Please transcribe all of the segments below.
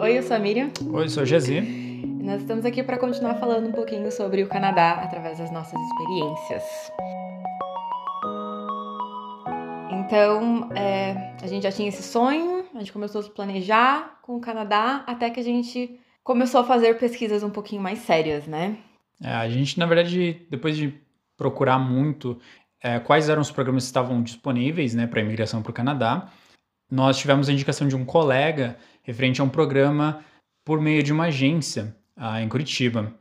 Oi, eu sou a Miriam. Oi, eu sou a Gezi. E nós estamos aqui para continuar falando um pouquinho sobre o Canadá através das nossas experiências. Então, é, a gente já tinha esse sonho, a gente começou a se planejar com o Canadá, até que a gente começou a fazer pesquisas um pouquinho mais sérias, né? É, a gente, na verdade, depois de procurar muito é, quais eram os programas que estavam disponíveis né, para imigração para o Canadá, nós tivemos a indicação de um colega referente a um programa por meio de uma agência ah, em Curitiba.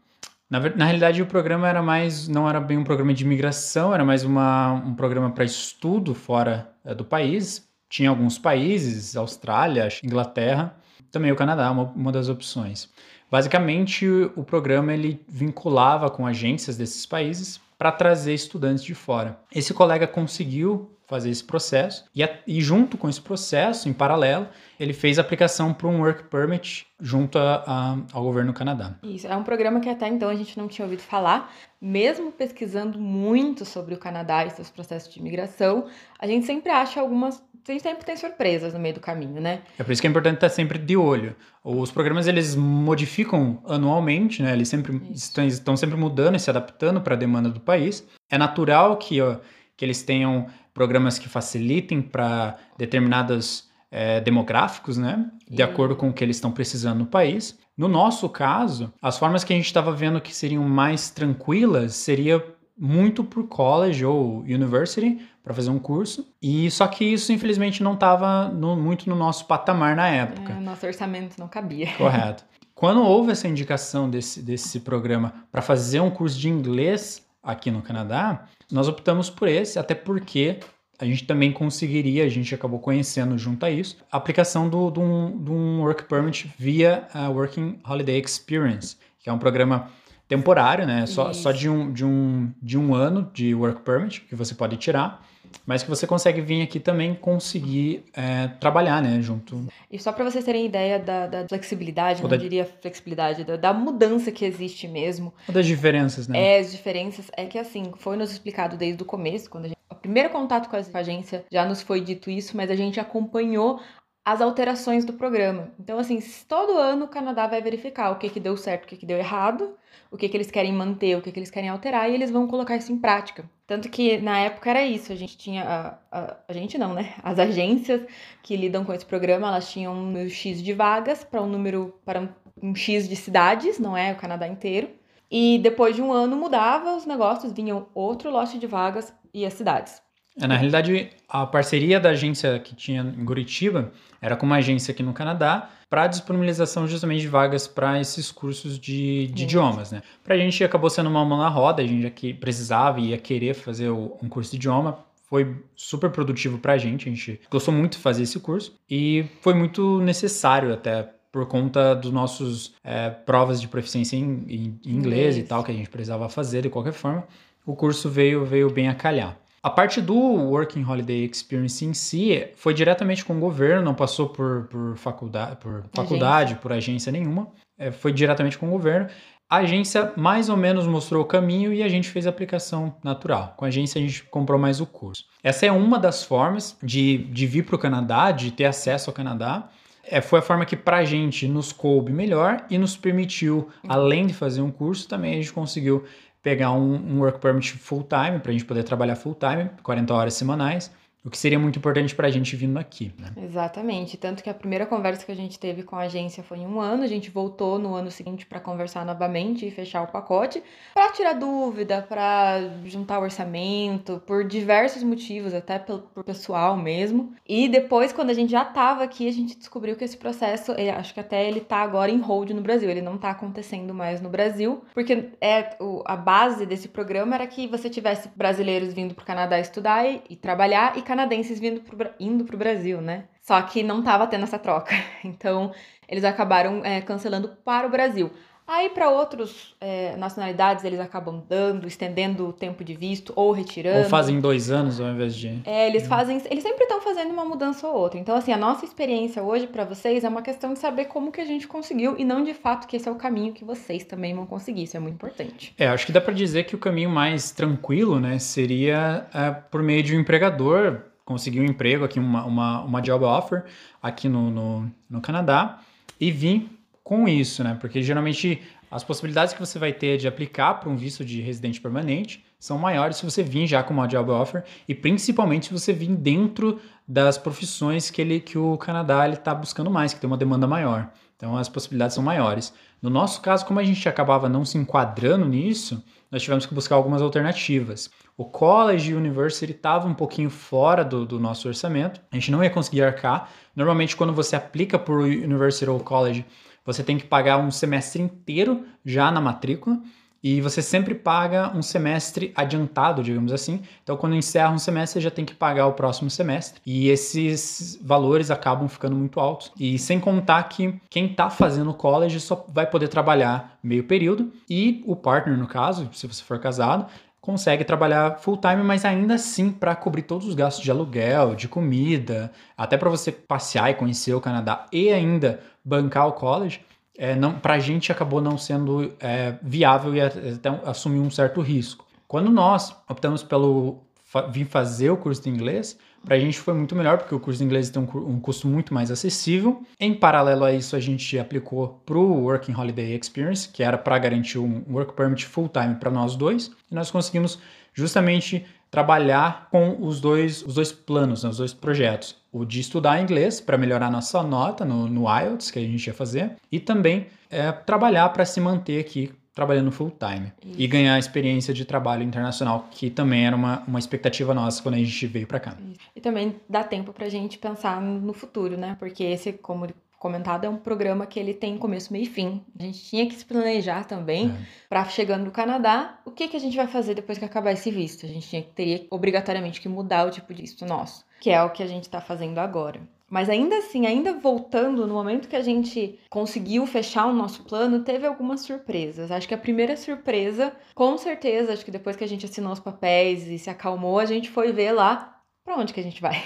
Na, na, realidade, o programa era mais, não era bem um programa de imigração, era mais uma, um programa para estudo fora é, do país. Tinha alguns países, Austrália, Inglaterra, também o Canadá, uma, uma das opções. Basicamente, o programa ele vinculava com agências desses países para trazer estudantes de fora. Esse colega conseguiu fazer esse processo e, e, junto com esse processo, em paralelo, ele fez a aplicação para um work permit junto a, a, ao governo do Canadá. Isso, é um programa que até então a gente não tinha ouvido falar, mesmo pesquisando muito sobre o Canadá e seus processos de imigração, a gente sempre acha algumas a gente sempre tem surpresas no meio do caminho, né? É por isso que é importante estar sempre de olho. Os programas eles modificam anualmente, né? Eles sempre estão, estão sempre mudando e se adaptando para a demanda do país. É natural que, ó, que eles tenham programas que facilitem para determinados é, demográficos, né? De acordo com o que eles estão precisando no país. No nosso caso, as formas que a gente estava vendo que seriam mais tranquilas seria muito por college ou university para fazer um curso. E só que isso infelizmente não estava muito no nosso patamar na época. É, nosso orçamento não cabia. Correto. Quando houve essa indicação desse, desse programa para fazer um curso de inglês aqui no Canadá, nós optamos por esse, até porque a gente também conseguiria, a gente acabou conhecendo junto a isso, a aplicação do, do, um, do um Work Permit via a Working Holiday Experience, que é um programa temporário, né? Só, só de, um, de, um, de um ano de Work Permit que você pode tirar mas que você consegue vir aqui também conseguir é, trabalhar, né, junto. E só para vocês terem ideia da, da flexibilidade, Ou não da... diria flexibilidade, da, da, mudança que existe mesmo. Ou das diferenças, né? É, as diferenças. É que assim, foi nos explicado desde o começo, quando a gente. O primeiro contato com a agência já nos foi dito isso, mas a gente acompanhou as alterações do programa. Então, assim, todo ano o Canadá vai verificar o que, que deu certo, o que, que deu errado, o que, que eles querem manter, o que, que eles querem alterar, e eles vão colocar isso em prática. Tanto que na época era isso, a gente tinha. A, a, a gente não, né? As agências que lidam com esse programa, elas tinham um número X de vagas para um número. para um, um X de cidades, não é? O Canadá inteiro. E depois de um ano mudava os negócios, vinham outro lote de vagas e as cidades. É, na realidade, a parceria da agência que tinha em Curitiba era com uma agência aqui no Canadá para disponibilização justamente de vagas para esses cursos de, de idiomas, né? Para a gente acabou sendo uma mão na roda, a gente precisava e ia querer fazer um curso de idioma, foi super produtivo para a gente, a gente gostou muito de fazer esse curso e foi muito necessário até por conta dos nossos é, provas de proficiência em, em, em inglês, inglês e tal que a gente precisava fazer de qualquer forma. O curso veio veio bem a calhar. A parte do Working Holiday Experience em si foi diretamente com o governo, não passou por, por, faculdade, por faculdade, agência. por agência nenhuma, é, foi diretamente com o governo. A agência mais ou menos mostrou o caminho e a gente fez a aplicação natural. Com a agência a gente comprou mais o curso. Essa é uma das formas de, de vir para o Canadá, de ter acesso ao Canadá. É, foi a forma que para a gente nos coube melhor e nos permitiu, além de fazer um curso, também a gente conseguiu pegar um, um work permit full time, para a gente poder trabalhar full time, 40 horas semanais, o que seria muito importante para a gente vindo aqui. Né? Exatamente. Tanto que a primeira conversa que a gente teve com a agência foi em um ano, a gente voltou no ano seguinte para conversar novamente e fechar o pacote, para tirar dúvida, para juntar orçamento, por diversos motivos, até pelo por pessoal mesmo. E depois, quando a gente já estava aqui, a gente descobriu que esse processo, ele, acho que até ele está agora em hold no Brasil, ele não está acontecendo mais no Brasil, porque é o, a base desse programa era que você tivesse brasileiros vindo para o Canadá estudar e, e trabalhar e canadenses vindo pro, indo para o Brasil, né? Só que não estava tendo essa troca. Então, eles acabaram é, cancelando para o Brasil. Aí, para outras é, nacionalidades, eles acabam dando, estendendo o tempo de visto ou retirando. Ou fazem dois anos ao invés de. É, eles fazem. Eles sempre estão fazendo uma mudança ou outra. Então, assim, a nossa experiência hoje para vocês é uma questão de saber como que a gente conseguiu e não de fato que esse é o caminho que vocês também vão conseguir. Isso é muito importante. É, acho que dá para dizer que o caminho mais tranquilo, né, seria é, por meio de um empregador conseguir um emprego aqui, uma, uma, uma job offer aqui no, no, no Canadá e vir com isso, né? Porque geralmente as possibilidades que você vai ter de aplicar para um visto de residente permanente são maiores se você vir já com uma job offer e principalmente se você vir dentro das profissões que, ele, que o Canadá está buscando mais, que tem uma demanda maior. Então as possibilidades são maiores. No nosso caso, como a gente acabava não se enquadrando nisso, nós tivemos que buscar algumas alternativas. O college e university estava um pouquinho fora do, do, nosso orçamento, a gente não ia conseguir arcar. Normalmente, quando você aplica por university ou college, você tem que pagar um semestre inteiro já na matrícula e você sempre paga um semestre adiantado, digamos assim. Então, quando encerra um semestre, já tem que pagar o próximo semestre. E esses valores acabam ficando muito altos. E sem contar que quem está fazendo college só vai poder trabalhar meio período e o partner, no caso, se você for casado, consegue trabalhar full time, mas ainda assim para cobrir todos os gastos de aluguel, de comida, até para você passear e conhecer o Canadá e ainda bancar o college, é, não, para a gente acabou não sendo é, viável e até assumir um certo risco. Quando nós optamos pelo vir fazer o curso de inglês, para a gente foi muito melhor, porque o curso de inglês tem um, custo muito mais acessível. Em paralelo a isso, a gente aplicou para o Working Holiday Experience, que era para garantir um Work Permit full-time para nós dois, e nós conseguimos justamente trabalhar com os dois, os dois planos, né, os dois projetos. O de estudar inglês para melhorar nossa nota no, no IELTS, que a gente ia fazer, e também é, trabalhar para se manter aqui trabalhando full time Isso. e ganhar experiência de trabalho internacional, que também era uma, uma expectativa nossa quando a gente veio para cá. Isso. E também dá tempo para a gente pensar no futuro, né? Porque esse, como comentado, é um programa que ele tem começo, meio e fim. A gente tinha que se planejar também é. para chegando no Canadá, o que, que a gente vai fazer depois que acabar esse visto? A gente tinha, teria obrigatoriamente que mudar o tipo de visto nosso, que é o que a gente está fazendo agora. Mas ainda assim, ainda voltando, no momento que a gente conseguiu fechar o nosso plano, teve algumas surpresas. Acho que a primeira surpresa, com certeza, acho que depois que a gente assinou os papéis e se acalmou, a gente foi ver lá para onde que a gente vai.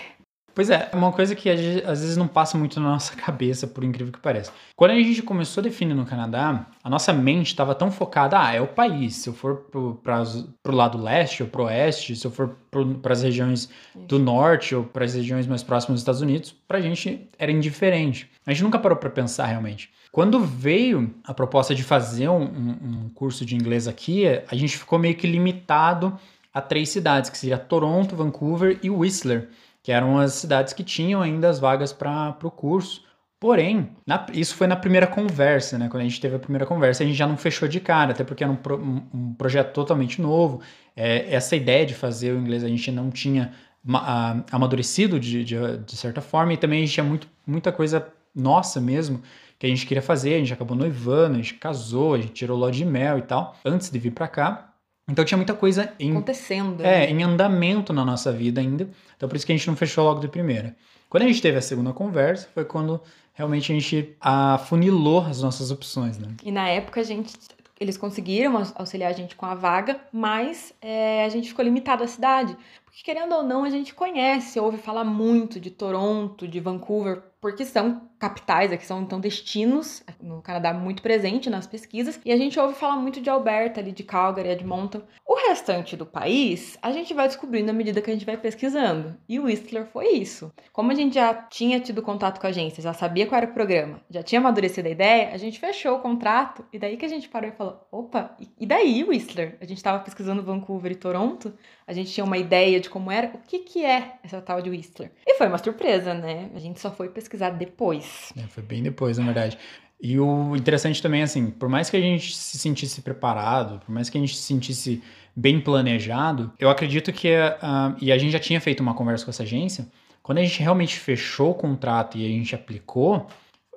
Pois é, uma coisa que às vezes não passa muito na nossa cabeça, por incrível que pareça. Quando a gente começou a definir no Canadá, a nossa mente estava tão focada, ah, é o país. Se eu for para o lado leste ou pro oeste, se eu for para as regiões do norte ou para as regiões mais próximas dos Estados Unidos, para a gente era indiferente. A gente nunca parou para pensar realmente. Quando veio a proposta de fazer um, um, um curso de inglês aqui, a gente ficou meio que limitado a três cidades, que seria Toronto, Vancouver e Whistler que eram as cidades que tinham ainda as vagas para o curso. Porém, na, isso foi na primeira conversa, né? Quando a gente teve a primeira conversa, a gente já não fechou de cara, até porque era um, pro, um, um projeto totalmente novo. É, essa ideia de fazer o inglês a gente não tinha a, amadurecido de, de, de, certa forma, e também a gente tinha muito, muita coisa nossa mesmo que a gente queria fazer. A gente acabou noivando, a gente casou, a gente tirou ló de mel e tal, antes de vir para cá. Então tinha muita coisa em, acontecendo. É, né? em andamento na nossa vida ainda. Então por isso que a gente não fechou logo de primeira. Quando a gente teve a segunda conversa, foi quando realmente a gente afunilou as nossas opções, né? E na época a gente eles conseguiram auxiliar a gente com a vaga, mas é, a gente ficou limitado à cidade. Porque, querendo ou não, a gente conhece, ouve falar muito de Toronto, de Vancouver, porque são capitais, aqui são então destinos, no Canadá muito presente nas pesquisas, e a gente ouve falar muito de Alberta, ali de Calgary, Edmonton. O restante do país, a gente vai descobrindo à medida que a gente vai pesquisando. E o Whistler foi isso. Como a gente já tinha tido contato com a agência, já sabia qual era o programa, já tinha amadurecido a ideia, a gente fechou o contrato, e daí que a gente parou e falou: opa, e daí Whistler? A gente estava pesquisando Vancouver e Toronto, a gente tinha uma ideia de como era, o que que é essa tal de Whistler. E foi uma surpresa, né? A gente só foi pesquisar depois. É, foi bem depois, na verdade. E o interessante também, assim, por mais que a gente se sentisse preparado, por mais que a gente se sentisse bem planejado, eu acredito que, uh, e a gente já tinha feito uma conversa com essa agência, quando a gente realmente fechou o contrato e a gente aplicou,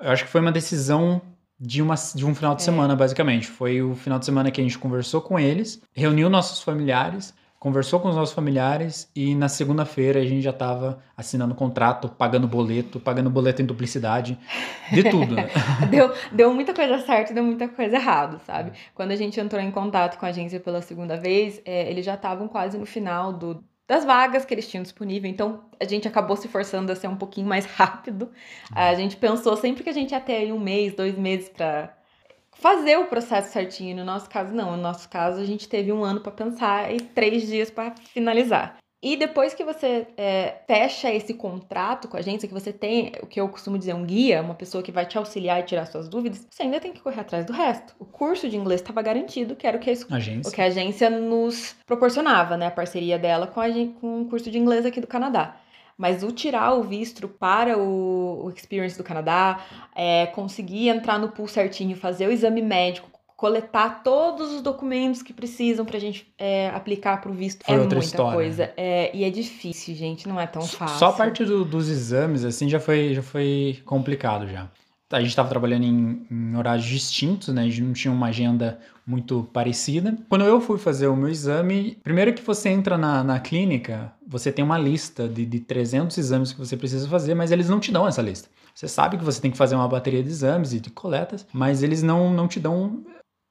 eu acho que foi uma decisão de, uma, de um final de é. semana, basicamente. Foi o final de semana que a gente conversou com eles, reuniu nossos familiares, conversou com os nossos familiares e na segunda-feira a gente já estava assinando contrato, pagando boleto, pagando boleto em duplicidade, de tudo. Né? deu, deu muita coisa certa e deu muita coisa errada, sabe? Quando a gente entrou em contato com a agência pela segunda vez, é, eles já estavam quase no final do, das vagas que eles tinham disponível, então a gente acabou se forçando a ser um pouquinho mais rápido. A gente pensou sempre que a gente ia ter um mês, dois meses para fazer o processo certinho. No nosso caso, não. No nosso caso, a gente teve um ano para pensar e três dias para finalizar. E depois que você é, fecha esse contrato com a agência, que você tem o que eu costumo dizer, um guia, uma pessoa que vai te auxiliar e tirar suas dúvidas, você ainda tem que correr atrás do resto. O curso de inglês estava garantido, que era o que a, agência. O que a agência nos proporcionava, né? A parceria dela com, a, com o curso de inglês aqui do Canadá. Mas o tirar o visto para o, o Experience do Canadá, é, conseguir entrar no pool certinho, fazer o exame médico, coletar todos os documentos que precisam pra gente é, aplicar pro visto. Foi é muita história. coisa. É, e é difícil, gente, não é tão fácil. Só a parte do, dos exames, assim, já foi, já foi complicado já. A gente estava trabalhando em, em, horários distintos, né? A gente não tinha uma agenda muito parecida. Quando eu fui fazer o meu exame, primeiro que você entra na, na clínica, você tem uma lista de, de 300 exames que você precisa fazer, mas eles não te dão essa lista. Você sabe que você tem que fazer uma bateria de exames e de coletas, mas eles não, não te dão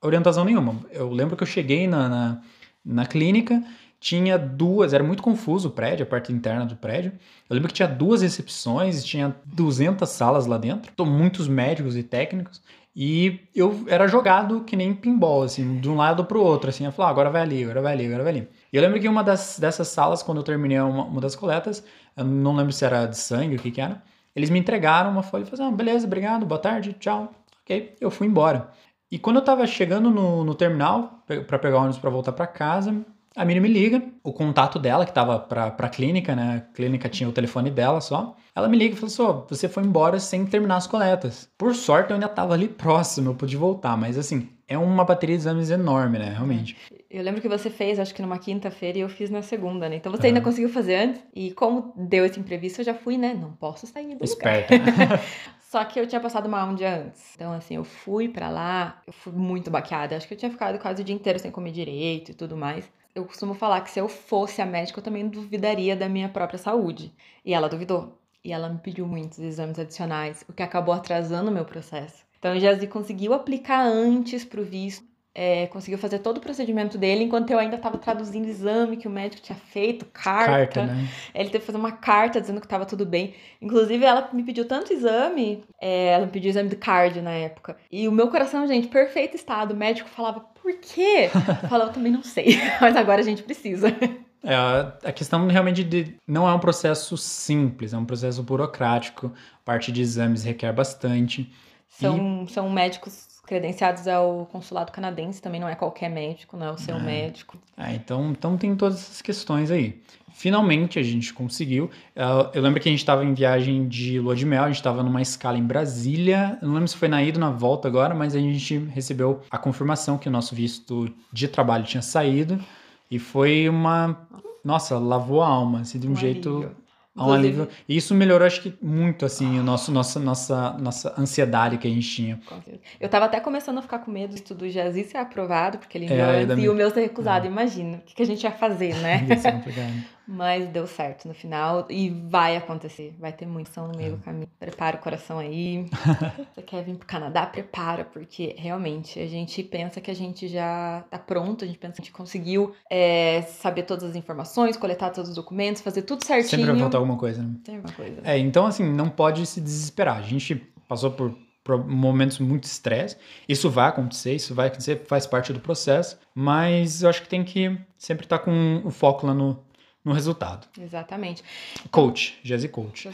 orientação nenhuma. Eu lembro que eu cheguei na, na, na clínica, tinha duas, era muito confuso o prédio, a parte interna do prédio. Eu lembro que tinha duas recepções, tinha 200 salas lá dentro, muitos médicos e técnicos. E eu era jogado que nem pinball, assim, de um lado para o outro, assim. Eu falava, ah, agora vai ali, agora vai ali, agora vai ali. E eu lembro que uma das, dessas salas, quando eu terminei uma, uma das coletas, eu não lembro se era de sangue, o que que era, eles me entregaram uma folha e falaram, ah, beleza, obrigado, boa tarde, tchau. Ok, eu fui embora. E quando eu tava chegando no, no terminal para pegar o ônibus para voltar para casa, a Miriam me liga, o contato dela, que tava pra, pra clínica, né? A clínica tinha o telefone dela só. Ela me liga e falou assim: oh, você foi embora sem terminar as coletas. Por sorte, eu ainda tava ali próximo, eu pude voltar, mas assim, é uma bateria de exames enorme, né? Realmente. Eu lembro que você fez, acho que numa quinta-feira, e eu fiz na segunda, né? Então você ainda conseguiu fazer antes. E como deu esse imprevisto, eu já fui, né? Não posso sair do Esperta. lugar. Só que eu tinha passado mal um dia antes. Então, assim, eu fui para lá, eu fui muito baqueada. Acho que eu tinha ficado quase o dia inteiro sem comer direito e tudo mais. Eu costumo falar que se eu fosse a médica, eu também duvidaria da minha própria saúde. E ela duvidou. E ela me pediu muitos exames adicionais, o que acabou atrasando o meu processo. Então, o Jazzy conseguiu aplicar antes pro visto é, conseguiu fazer todo o procedimento dele, enquanto eu ainda estava traduzindo o exame que o médico tinha feito, carta. carta né? Ele teve que fazer uma carta dizendo que estava tudo bem. Inclusive, ela me pediu tanto exame, é, ela me pediu exame de cardio na época. E o meu coração, gente, perfeito estado. O médico falava, quê? Falava, eu também não sei, mas agora a gente precisa. É, a questão realmente de não é um processo simples, é um processo burocrático. Parte de exames requer bastante. São, e... são médicos credenciados ao consulado canadense, também não é qualquer médico, não é o seu é. médico. É, então, então tem todas essas questões aí. Finalmente a gente conseguiu. Eu lembro que a gente estava em viagem de lua de mel, a gente estava numa escala em Brasília. Eu não lembro se foi na ida ou na volta agora, mas a gente recebeu a confirmação que o nosso visto de trabalho tinha saído. E foi uma. Nossa, lavou a alma, assim, de um, um jeito. Alívio um alívio. E isso melhorou, acho que muito, assim, o nosso, nossa, nossa, nossa ansiedade que a gente tinha. Eu tava até começando a ficar com medo do do Jazi ser aprovado, porque ele é, é, e o meu ser recusado. É. Imagina, o que, que a gente ia fazer, né? Ia ser complicado. Mas deu certo no final e vai acontecer. Vai ter muita ação no meio é. do caminho. Prepara o coração aí. Você quer vir pro Canadá? Prepara, porque realmente a gente pensa que a gente já tá pronto, a gente pensa que a gente conseguiu é, saber todas as informações, coletar todos os documentos, fazer tudo certinho. Sempre vai faltar alguma coisa, né? Tem alguma coisa. É, então assim, não pode se desesperar. A gente passou por momentos muito estresse. Isso vai acontecer, isso vai acontecer, faz parte do processo, mas eu acho que tem que sempre estar tá com o foco lá no, no resultado. Exatamente. Coach, Jazzy Coach.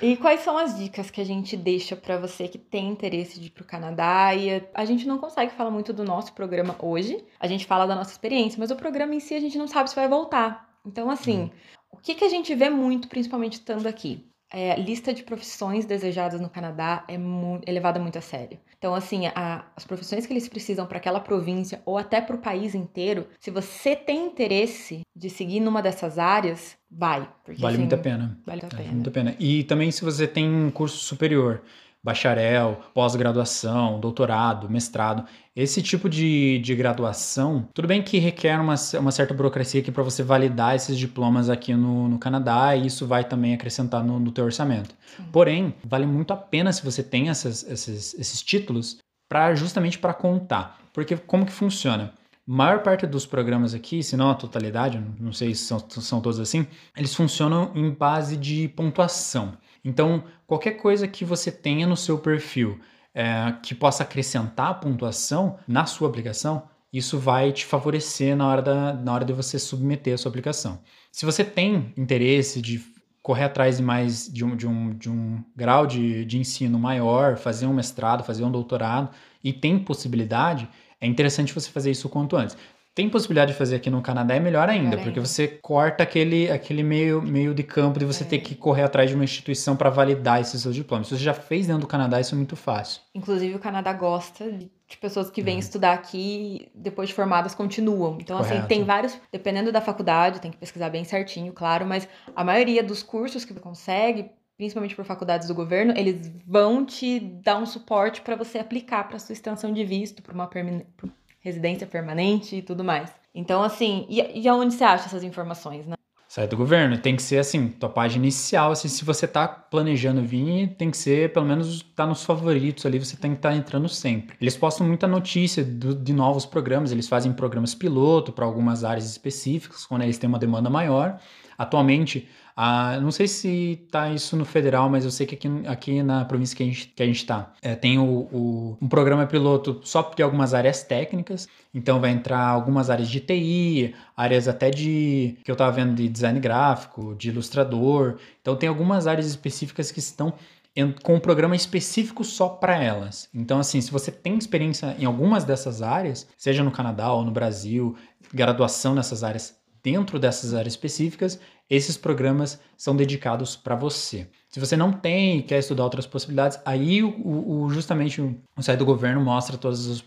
E quais são as dicas que a gente deixa para você que tem interesse de ir para o Canadá? E a gente não consegue falar muito do nosso programa hoje, a gente fala da nossa experiência, mas o programa em si a gente não sabe se vai voltar. Então, assim, hum. o que, que a gente vê muito, principalmente estando aqui? é, lista de profissões desejadas no Canadá é, muito, é levada muito a sério. Então, assim, a, as profissões que eles precisam para aquela província ou até para o país inteiro, se você tem interesse de seguir numa dessas áreas, vai. Porque, vale assim, muito a pena. Vale a pena. Vale muito a pena. E também se você tem um curso superior, bacharel, pós-graduação, doutorado, mestrado. Esse tipo de, de graduação, tudo bem que requer uma, uma certa burocracia aqui para você validar esses diplomas aqui no, no Canadá e isso vai também acrescentar no, no teu orçamento. Sim. Porém, vale muito a pena se você tem essas, esses, esses títulos para justamente para contar. Porque como que funciona? maior parte dos programas aqui, se não a totalidade, não sei se são, são todos assim, eles funcionam em base de pontuação. Então, qualquer coisa que você tenha no seu perfil é, que possa acrescentar pontuação na sua aplicação, isso vai te favorecer na hora, da, na hora de você submeter a sua aplicação. Se você tem interesse de correr atrás de mais de um, de um, de um grau de, de ensino maior, fazer um mestrado, fazer um doutorado, e tem possibilidade, é interessante você fazer isso quanto antes tem possibilidade de fazer aqui no Canadá é melhor ainda, porque você corta aquele, aquele meio, meio de campo de você é. ter que correr atrás de uma instituição para validar esses seus diplomas. Se você já fez dentro do Canadá, isso é muito fácil. Inclusive, o Canadá gosta de, de pessoas que vêm é. estudar aqui depois de formadas continuam. Então, Correto. assim, tem vários, dependendo da faculdade, tem que pesquisar bem certinho, claro, mas a maioria dos cursos que você consegue, principalmente por faculdades do governo, eles vão te dar um suporte para você aplicar para sua extensão de visto, para uma residência permanente e tudo mais. Então, assim, e, e aonde você acha essas informações, né? Sai do governo. Tem que ser assim, tua página inicial, assim, se você tá planejando vir, tem que ser, pelo menos, tá nos favoritos ali, você tem que estar tá entrando sempre. Eles postam muita notícia do, de novos programas, eles fazem programas piloto para algumas áreas específicas, quando eles têm uma demanda maior. Atualmente, ah, não sei se tá isso no federal, mas eu sei que aqui, aqui na província que a gente, que a gente tá, é, tem o, o, um programa piloto só de algumas áreas técnicas. Então vai entrar algumas áreas de TI, áreas até de que eu tava vendo de design gráfico, de ilustrador. Então tem algumas áreas específicas que estão com um programa específico só para elas. Então, assim, se você tem experiência em algumas dessas áreas, seja no Canadá ou no Brasil, graduação nessas áreas, dentro dessas áreas específicas, esses programas são dedicados para você. Se você não tem e quer estudar outras possibilidades, aí o, o, justamente o, site do governo mostra todas as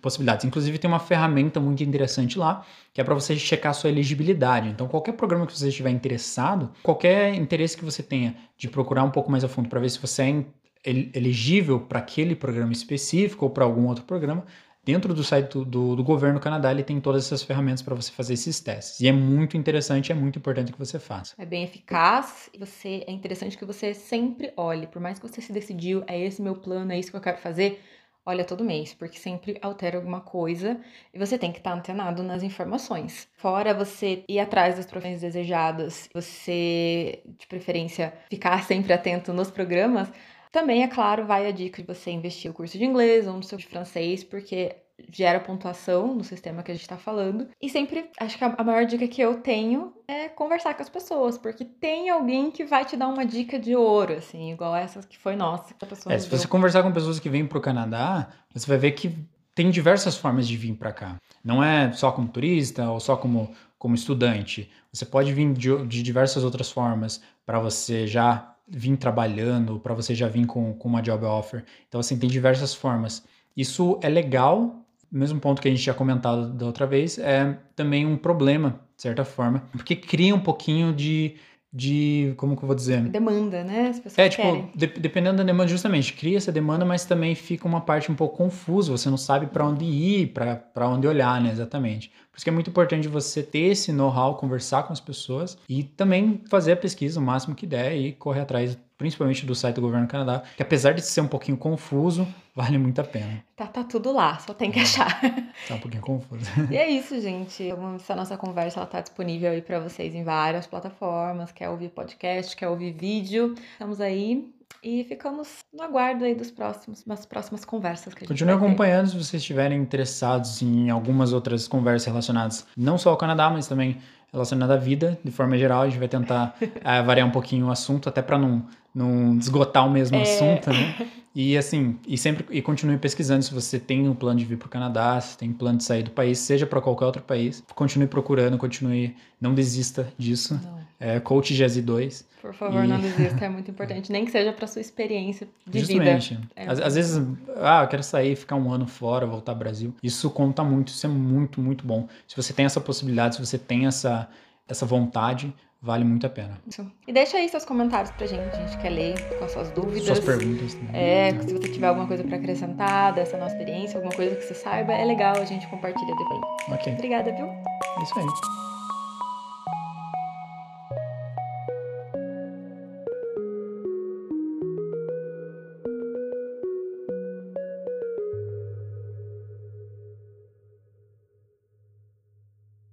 possibilidades. Inclusive tem uma ferramenta muito interessante lá, que é para você checar a sua elegibilidade. Então qualquer programa que você estiver interessado, qualquer interesse que você tenha de procurar um pouco mais a fundo para ver se você é elegível para aquele programa específico ou para algum outro programa, Dentro do site do, do, do governo do Canadá, ele tem todas essas ferramentas para você fazer esses testes. E é muito interessante, é muito importante que você faça. É bem eficaz e você é interessante que você sempre olhe, por mais que você se decidiu, é esse meu plano, é isso que eu quero fazer, olha todo mês, porque sempre altera alguma coisa e você tem que estar tá antenado nas informações. Fora você ir atrás das profissões desejadas, você, de preferência, ficar sempre atento nos programas, também, é claro, vai a dica de você investir o curso de inglês ou no seu de francês, porque gera pontuação no sistema que a gente está falando. E sempre, acho que a maior dica que eu tenho é conversar com as pessoas, porque tem alguém que vai te dar uma dica de ouro, assim, igual essa que foi nossa. Que a pessoa é, se você conversar com pessoas que vêm para o Canadá, você vai ver que tem diversas formas de vir para cá. Não é só como turista ou só como, como estudante. Você pode vir de, de diversas outras formas para você já vir trabalhando, para você já vir com, com uma job offer. Então, assim, tem diversas formas. Isso é legal, mesmo ponto que a gente tinha comentado da outra vez, é também um problema, de certa forma, porque cria um pouquinho de, de como que eu vou dizer? Demanda, né? As pessoas é, tipo, de, dependendo da demanda, justamente, cria essa demanda, mas também fica uma parte um pouco confusa, você não sabe para onde ir, para onde olhar, né, exatamente. Por isso que é muito importante você ter esse know-how, conversar com as pessoas e também fazer a pesquisa o máximo que der e correr atrás, principalmente do site do Governo do Canadá, que apesar de ser um pouquinho confuso, vale muito a pena. Tá, tá tudo lá, só tem que achar. Tá um pouquinho confuso. E é isso, gente. Essa nossa conversa ela tá disponível aí para vocês em várias plataformas. Quer ouvir podcast, quer ouvir vídeo. Estamos aí e ficamos no aguardo aí dos próximos, das próximas conversas que a gente Continue acompanhando se vocês estiverem interessados em algumas outras conversas relacionadas não só ao Canadá, mas também relacionadas à vida, de forma geral. A gente vai tentar é, variar um pouquinho o assunto, até para não, não esgotar o mesmo é... assunto, né? E assim, e sempre e continue pesquisando se você tem um plano de vir para o Canadá, se tem um plano de sair do país, seja para qualquer outro país. Continue procurando, continue, não desista disso. Não. É, Coach GZ 2. Por favor, e... não desista, é muito importante. Nem que seja para sua experiência de Justamente. vida. É às, às, vezes, ah, eu quero sair, ficar um ano fora, voltar ao Brasil. Isso conta muito, isso é muito, muito bom. Se você tem essa possibilidade, se você tem essa, essa vontade, vale muito a pena. Isso. E deixa aí seus comentários pra gente, a gente quer ler com as suas dúvidas. Suas perguntas. Né? É, se você tiver alguma coisa para acrescentar dessa nossa experiência, alguma coisa que você saiba, é legal, a gente compartilha depois. Ok. Obrigada, viu? É isso aí.